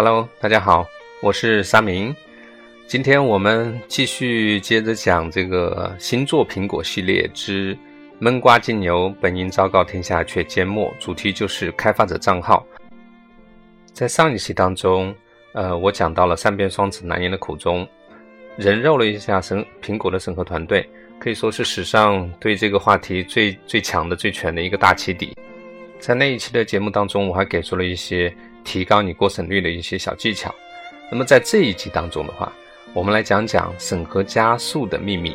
Hello，大家好，我是沙明。今天我们继续接着讲这个星座苹果系列之闷瓜金牛，本应昭告天下却缄默。主题就是开发者账号。在上一期当中，呃，我讲到了三边双子难言的苦衷，人肉了一下审苹果的审核团队，可以说是史上对这个话题最最强的、最全的一个大起底。在那一期的节目当中，我还给出了一些。提高你过审率的一些小技巧。那么在这一集当中的话，我们来讲讲审核加速的秘密。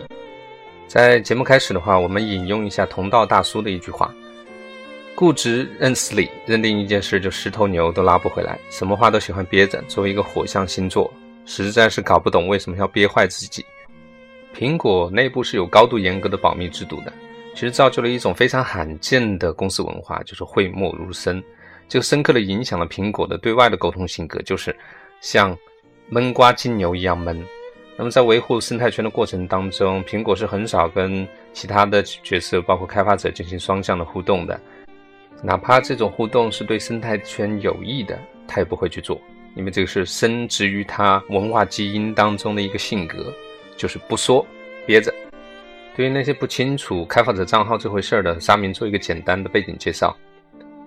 在节目开始的话，我们引用一下同道大叔的一句话：“固执认死理，认定一件事就十头牛都拉不回来，什么话都喜欢憋着。作为一个火象星座，实在是搞不懂为什么要憋坏自己。”苹果内部是有高度严格的保密制度的，其实造就了一种非常罕见的公司文化，就是讳莫如深。就深刻的影响了苹果的对外的沟通性格，就是像闷瓜金牛一样闷。那么在维护生态圈的过程当中，苹果是很少跟其他的角色，包括开发者进行双向的互动的。哪怕这种互动是对生态圈有益的，他也不会去做，因为这个是深植于他文化基因当中的一个性格，就是不说憋着。对于那些不清楚开发者账号这回事儿的，沙明做一个简单的背景介绍。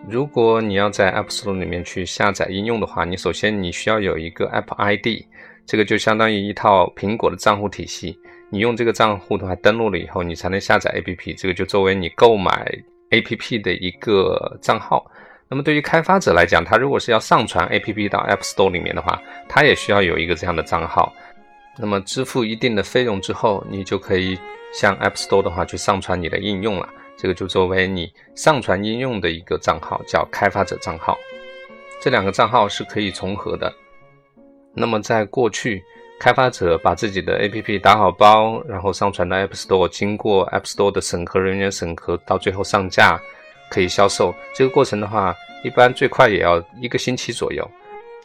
如果你要在 App Store 里面去下载应用的话，你首先你需要有一个 App ID，这个就相当于一套苹果的账户体系。你用这个账户的话，登录了以后，你才能下载 APP，这个就作为你购买 APP 的一个账号。那么对于开发者来讲，他如果是要上传 APP 到 App Store 里面的话，他也需要有一个这样的账号。那么支付一定的费用之后，你就可以向 App Store 的话去上传你的应用了。这个就作为你上传应用的一个账号，叫开发者账号。这两个账号是可以重合的。那么在过去，开发者把自己的 APP 打好包，然后上传到 App Store，经过 App Store 的审核人员审核，到最后上架可以销售。这个过程的话，一般最快也要一个星期左右，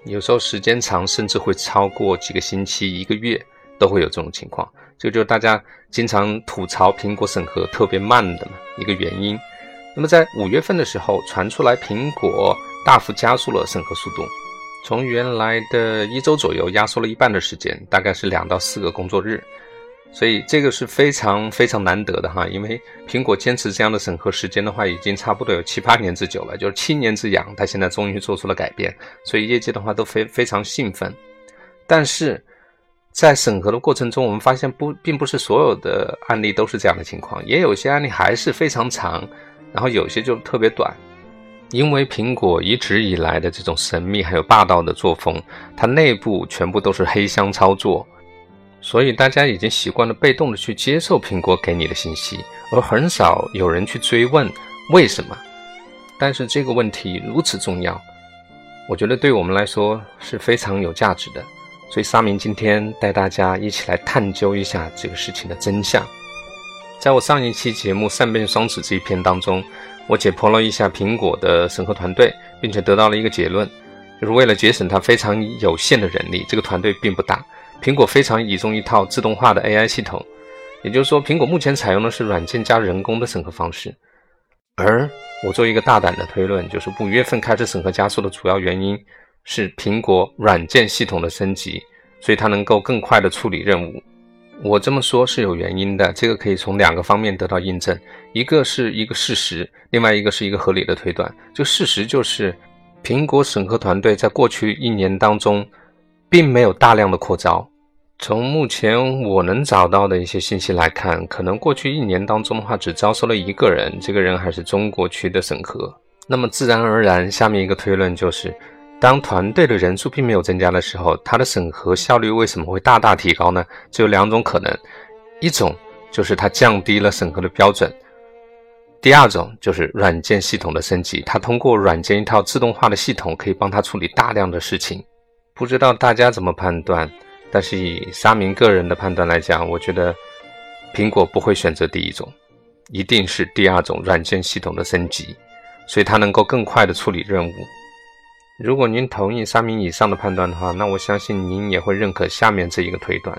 有时候时间长，甚至会超过几个星期、一个月都会有这种情况。这就是大家经常吐槽苹果审核特别慢的一个原因。那么在五月份的时候传出来，苹果大幅加速了审核速度，从原来的一周左右压缩了一半的时间，大概是两到四个工作日。所以这个是非常非常难得的哈，因为苹果坚持这样的审核时间的话，已经差不多有七八年之久了，就是七年之痒，它现在终于做出了改变，所以业界的话都非非常兴奋。但是。在审核的过程中，我们发现不，并不是所有的案例都是这样的情况，也有些案例还是非常长，然后有些就特别短。因为苹果一直以来的这种神秘还有霸道的作风，它内部全部都是黑箱操作，所以大家已经习惯了被动的去接受苹果给你的信息，而很少有人去追问为什么。但是这个问题如此重要，我觉得对我们来说是非常有价值的。所以沙明今天带大家一起来探究一下这个事情的真相。在我上一期节目《善变双子》这一篇当中，我解剖了一下苹果的审核团队，并且得到了一个结论，就是为了节省它非常有限的人力，这个团队并不大。苹果非常倚重一套自动化的 AI 系统，也就是说，苹果目前采用的是软件加人工的审核方式。而我做一个大胆的推论，就是五月份开始审核加速的主要原因。是苹果软件系统的升级，所以它能够更快的处理任务。我这么说是有原因的，这个可以从两个方面得到印证，一个是一个事实，另外一个是一个合理的推断。就事实就是，苹果审核团队在过去一年当中，并没有大量的扩招。从目前我能找到的一些信息来看，可能过去一年当中的话，只招收了一个人，这个人还是中国区的审核。那么自然而然，下面一个推论就是。当团队的人数并没有增加的时候，它的审核效率为什么会大大提高呢？只有两种可能，一种就是它降低了审核的标准，第二种就是软件系统的升级，它通过软件一套自动化的系统可以帮它处理大量的事情。不知道大家怎么判断，但是以沙明个人的判断来讲，我觉得苹果不会选择第一种，一定是第二种软件系统的升级，所以它能够更快的处理任务。如果您同意三名以上的判断的话，那我相信您也会认可下面这一个推断：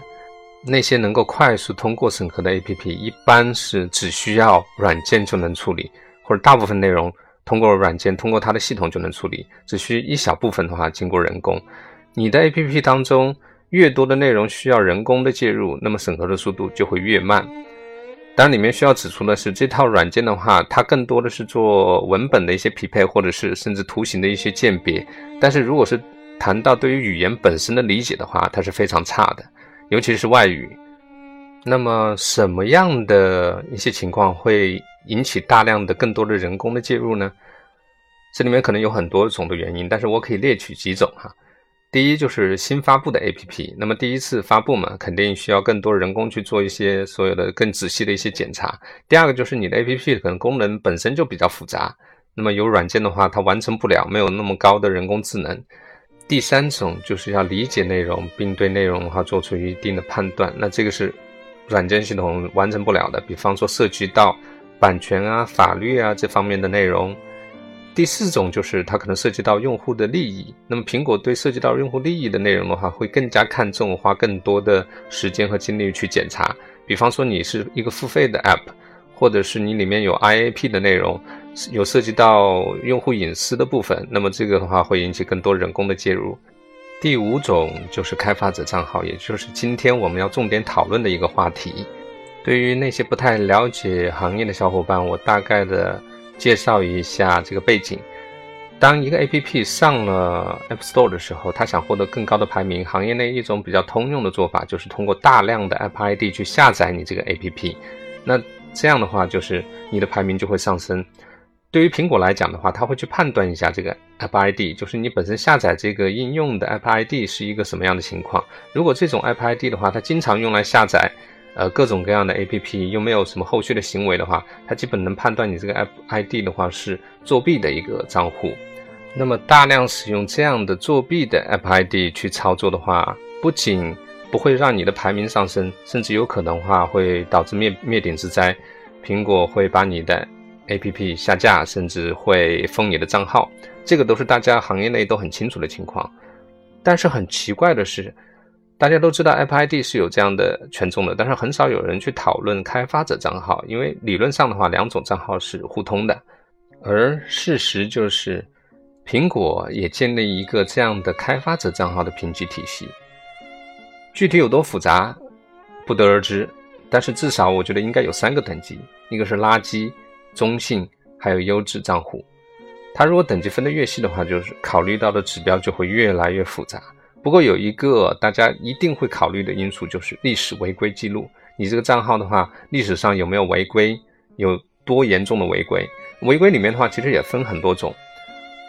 那些能够快速通过审核的 APP，一般是只需要软件就能处理，或者大部分内容通过软件、通过它的系统就能处理，只需一小部分的话经过人工。你的 APP 当中越多的内容需要人工的介入，那么审核的速度就会越慢。当然，里面需要指出的是，这套软件的话，它更多的是做文本的一些匹配，或者是甚至图形的一些鉴别。但是，如果是谈到对于语言本身的理解的话，它是非常差的，尤其是外语。那么，什么样的一些情况会引起大量的、更多的人工的介入呢？这里面可能有很多种的原因，但是我可以列举几种哈。第一就是新发布的 APP，那么第一次发布嘛，肯定需要更多人工去做一些所有的更仔细的一些检查。第二个就是你的 APP 可能功能本身就比较复杂，那么有软件的话它完成不了，没有那么高的人工智能。第三种就是要理解内容，并对内容的话做出一定的判断，那这个是软件系统完成不了的。比方说涉及到版权啊、法律啊这方面的内容。第四种就是它可能涉及到用户的利益，那么苹果对涉及到用户利益的内容的话，会更加看重，花更多的时间和精力去检查。比方说你是一个付费的 App，或者是你里面有 IAP 的内容，有涉及到用户隐私的部分，那么这个的话会引起更多人工的介入。第五种就是开发者账号，也就是今天我们要重点讨论的一个话题。对于那些不太了解行业的小伙伴，我大概的。介绍一下这个背景。当一个 APP 上了 App Store 的时候，它想获得更高的排名，行业内一种比较通用的做法就是通过大量的 App ID 去下载你这个 APP。那这样的话，就是你的排名就会上升。对于苹果来讲的话，它会去判断一下这个 App ID，就是你本身下载这个应用的 App ID 是一个什么样的情况。如果这种 App ID 的话，它经常用来下载。呃，各种各样的 APP 又没有什么后续的行为的话，它基本能判断你这个 App ID 的话是作弊的一个账户。那么大量使用这样的作弊的 App ID 去操作的话，不仅不会让你的排名上升，甚至有可能话会导致灭灭顶之灾。苹果会把你的 APP 下架，甚至会封你的账号。这个都是大家行业内都很清楚的情况。但是很奇怪的是。大家都知道 App ID 是有这样的权重的，但是很少有人去讨论开发者账号，因为理论上的话，两种账号是互通的。而事实就是，苹果也建立一个这样的开发者账号的评级体系，具体有多复杂不得而知。但是至少我觉得应该有三个等级：一个是垃圾、中性，还有优质账户。它如果等级分得越细的话，就是考虑到的指标就会越来越复杂。不过有一个大家一定会考虑的因素，就是历史违规记录。你这个账号的话，历史上有没有违规，有多严重的违规？违规里面的话，其实也分很多种。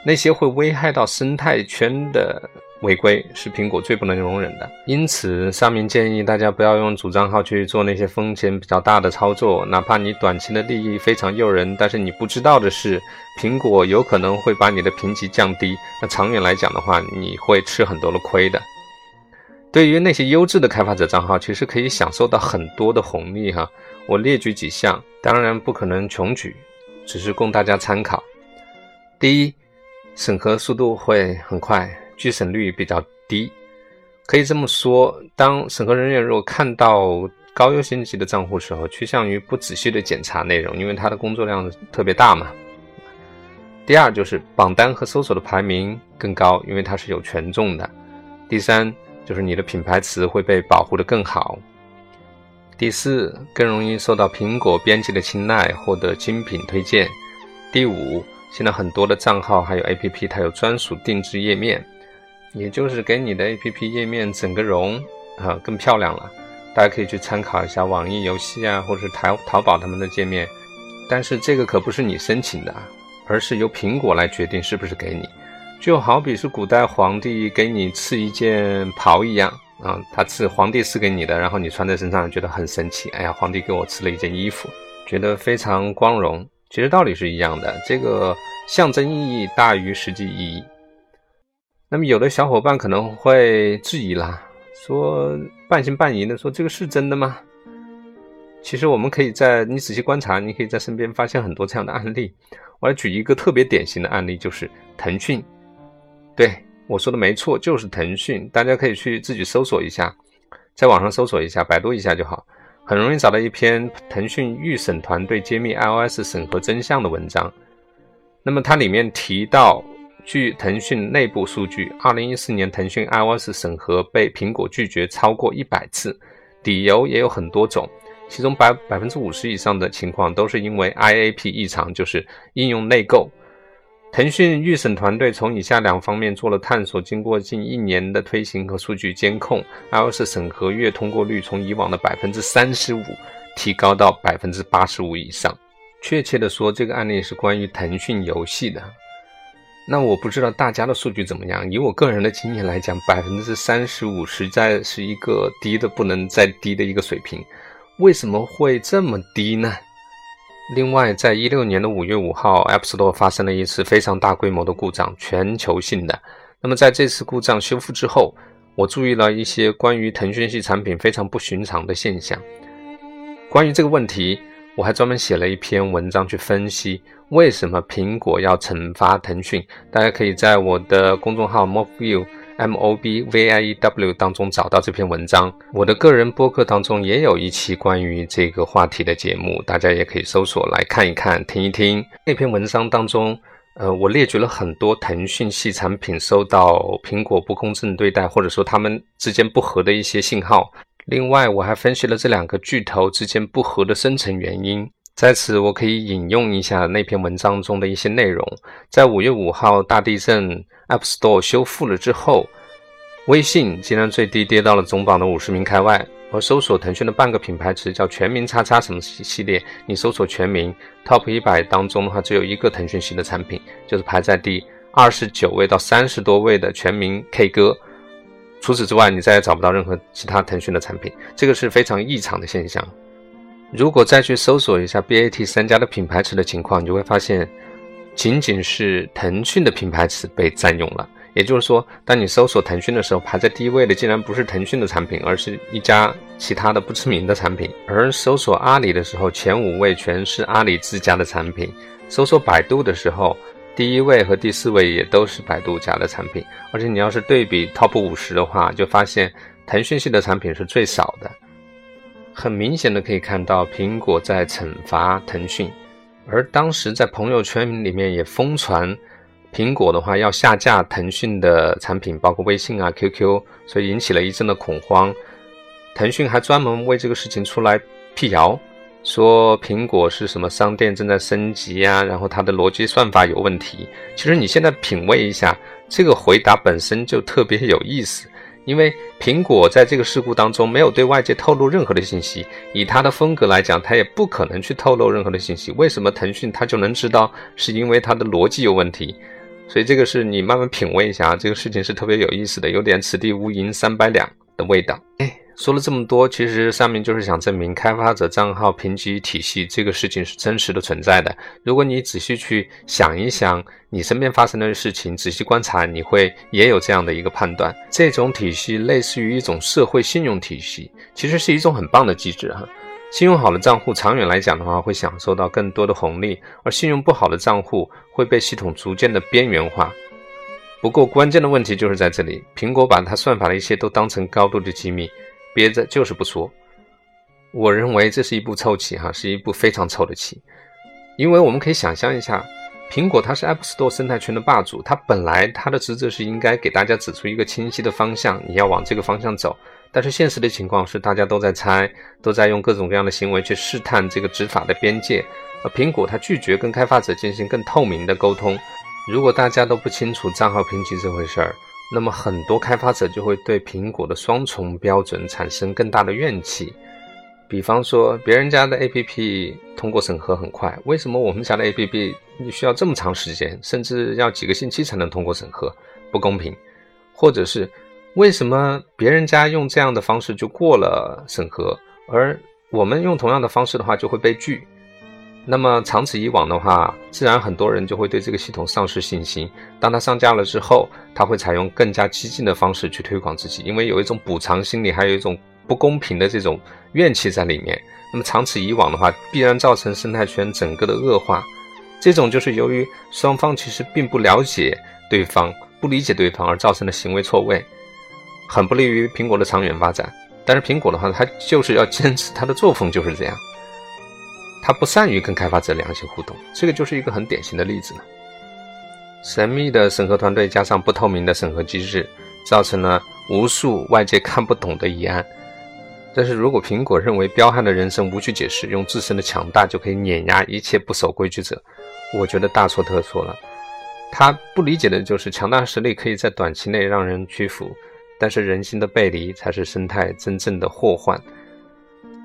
那些会危害到生态圈的。违规是苹果最不能容忍的，因此上面建议大家不要用主账号去做那些风险比较大的操作，哪怕你短期的利益非常诱人，但是你不知道的是，苹果有可能会把你的评级降低，那长远来讲的话，你会吃很多的亏的。对于那些优质的开发者账号，其实可以享受到很多的红利哈，我列举几项，当然不可能穷举，只是供大家参考。第一，审核速度会很快。拒审率比较低，可以这么说。当审核人员如果看到高优先级的账户时候，趋向于不仔细的检查内容，因为他的工作量特别大嘛。第二就是榜单和搜索的排名更高，因为它是有权重的。第三就是你的品牌词会被保护的更好。第四更容易受到苹果编辑的青睐，获得精品推荐。第五，现在很多的账号还有 APP，它有专属定制页面。也就是给你的 APP 页面整个容啊更漂亮了，大家可以去参考一下网易游戏啊，或者是淘淘宝他们的界面。但是这个可不是你申请的，而是由苹果来决定是不是给你。就好比是古代皇帝给你赐一件袍一样啊，他赐皇帝赐给你的，然后你穿在身上觉得很神奇。哎呀，皇帝给我赐了一件衣服，觉得非常光荣。其实道理是一样的，这个象征意义大于实际意义。那么有的小伙伴可能会质疑啦，说半信半疑的说这个是真的吗？其实我们可以在你仔细观察，你可以在身边发现很多这样的案例。我来举一个特别典型的案例，就是腾讯。对我说的没错，就是腾讯。大家可以去自己搜索一下，在网上搜索一下，百度一下就好，很容易找到一篇腾讯预审团队揭秘 iOS 审核真相的文章。那么它里面提到。据腾讯内部数据，二零一四年腾讯 iOS 审核被苹果拒绝超过一百次，理由也有很多种，其中百百分之五十以上的情况都是因为 IAP 异常，就是应用内购。腾讯预审团队从以下两方面做了探索，经过近一年的推行和数据监控，iOS 审核月通过率从以往的百分之三十五提高到百分之八十五以上。确切的说，这个案例是关于腾讯游戏的。那我不知道大家的数据怎么样。以我个人的经验来讲，百分之三十五实在是一个低的不能再低的一个水平。为什么会这么低呢？另外，在一六年的五月五号，App Store 发生了一次非常大规模的故障，全球性的。那么在这次故障修复之后，我注意了一些关于腾讯系产品非常不寻常的现象。关于这个问题，我还专门写了一篇文章去分析为什么苹果要惩罚腾讯。大家可以在我的公众号 Mobview M O B V I E W 当中找到这篇文章。我的个人播客当中也有一期关于这个话题的节目，大家也可以搜索来看一看、听一听。那篇文章当中，呃，我列举了很多腾讯系产品受到苹果不公正对待，或者说他们之间不和的一些信号。另外，我还分析了这两个巨头之间不和的深层原因。在此，我可以引用一下那篇文章中的一些内容。在五月五号大地震，App Store 修复了之后，微信竟然最低跌到了总榜的五十名开外。而搜索腾讯的半个品牌词叫“全民叉叉”什么系系列，你搜索“全民 ”Top 一百当中的话，只有一个腾讯系的产品，就是排在第二十九位到三十多位的全民 K 歌。除此之外，你再也找不到任何其他腾讯的产品，这个是非常异常的现象。如果再去搜索一下 BAT 三家的品牌词的情况，你就会发现，仅仅是腾讯的品牌词被占用了。也就是说，当你搜索腾讯的时候，排在第一位的竟然不是腾讯的产品，而是一家其他的不知名的产品；而搜索阿里的时候，前五位全是阿里自家的产品；搜索百度的时候，第一位和第四位也都是百度家的产品，而且你要是对比 Top 五十的话，就发现腾讯系的产品是最少的。很明显的可以看到，苹果在惩罚腾讯，而当时在朋友圈里面也疯传，苹果的话要下架腾讯的产品，包括微信啊、QQ，所以引起了一阵的恐慌。腾讯还专门为这个事情出来辟谣。说苹果是什么商店正在升级呀？然后它的逻辑算法有问题。其实你现在品味一下，这个回答本身就特别有意思。因为苹果在这个事故当中没有对外界透露任何的信息，以它的风格来讲，它也不可能去透露任何的信息。为什么腾讯它就能知道？是因为它的逻辑有问题。所以这个是你慢慢品味一下，这个事情是特别有意思的，有点此地无银三百两的味道。哎。说了这么多，其实上面就是想证明开发者账号评级体系这个事情是真实的存在的。如果你仔细去想一想，你身边发生的事情，仔细观察，你会也有这样的一个判断。这种体系类似于一种社会信用体系，其实是一种很棒的机制哈。信用好的账户，长远来讲的话，会享受到更多的红利；而信用不好的账户会被系统逐渐的边缘化。不过关键的问题就是在这里，苹果把它算法的一些都当成高度的机密。憋着就是不说，我认为这是一步臭棋哈，是一步非常臭的棋。因为我们可以想象一下，苹果它是 App Store 生态圈的霸主，它本来它的职责是应该给大家指出一个清晰的方向，你要往这个方向走。但是现实的情况是，大家都在猜，都在用各种各样的行为去试探这个执法的边界，而苹果它拒绝跟开发者进行更透明的沟通。如果大家都不清楚账号评级这回事儿，那么很多开发者就会对苹果的双重标准产生更大的怨气。比方说，别人家的 APP 通过审核很快，为什么我们家的 APP 你需要这么长时间，甚至要几个星期才能通过审核？不公平。或者是为什么别人家用这样的方式就过了审核，而我们用同样的方式的话就会被拒？那么长此以往的话，自然很多人就会对这个系统丧失信心。当他上架了之后，他会采用更加激进的方式去推广自己，因为有一种补偿心理，还有一种不公平的这种怨气在里面。那么长此以往的话，必然造成生态圈整个的恶化。这种就是由于双方其实并不了解对方、不理解对方而造成的行为错位，很不利于苹果的长远发展。但是苹果的话，它就是要坚持它的作风就是这样。他不善于跟开发者良性互动，这个就是一个很典型的例子呢。神秘的审核团队加上不透明的审核机制，造成了无数外界看不懂的疑案。但是如果苹果认为彪悍的人生无需解释，用自身的强大就可以碾压一切不守规矩者，我觉得大错特错了。他不理解的就是强大实力可以在短期内让人屈服，但是人心的背离才是生态真正的祸患。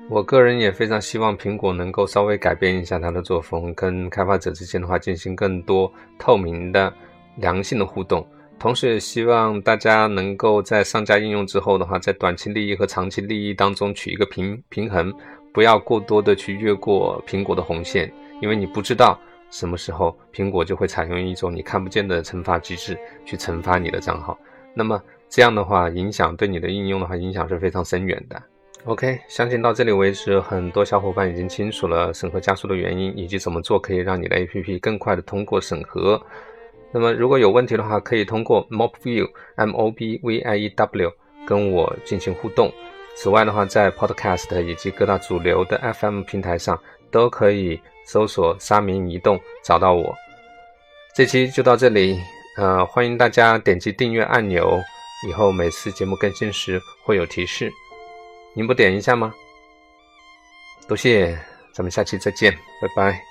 我个人也非常希望苹果能够稍微改变一下它的作风，跟开发者之间的话进行更多透明的、良性的互动。同时，也希望大家能够在上架应用之后的话，在短期利益和长期利益当中取一个平平衡，不要过多的去越过苹果的红线，因为你不知道什么时候苹果就会采用一种你看不见的惩罚机制去惩罚你的账号。那么这样的话，影响对你的应用的话，影响是非常深远的。OK，相信到这里为止，很多小伙伴已经清楚了审核加速的原因，以及怎么做可以让你的 APP 更快的通过审核。那么如果有问题的话，可以通过 Mobview M O B V I E W 跟我进行互动。此外的话，在 Podcast 以及各大主流的 FM 平台上都可以搜索“沙明移动”找到我。这期就到这里，呃，欢迎大家点击订阅按钮，以后每次节目更新时会有提示。您不点一下吗？多谢，咱们下期再见，拜拜。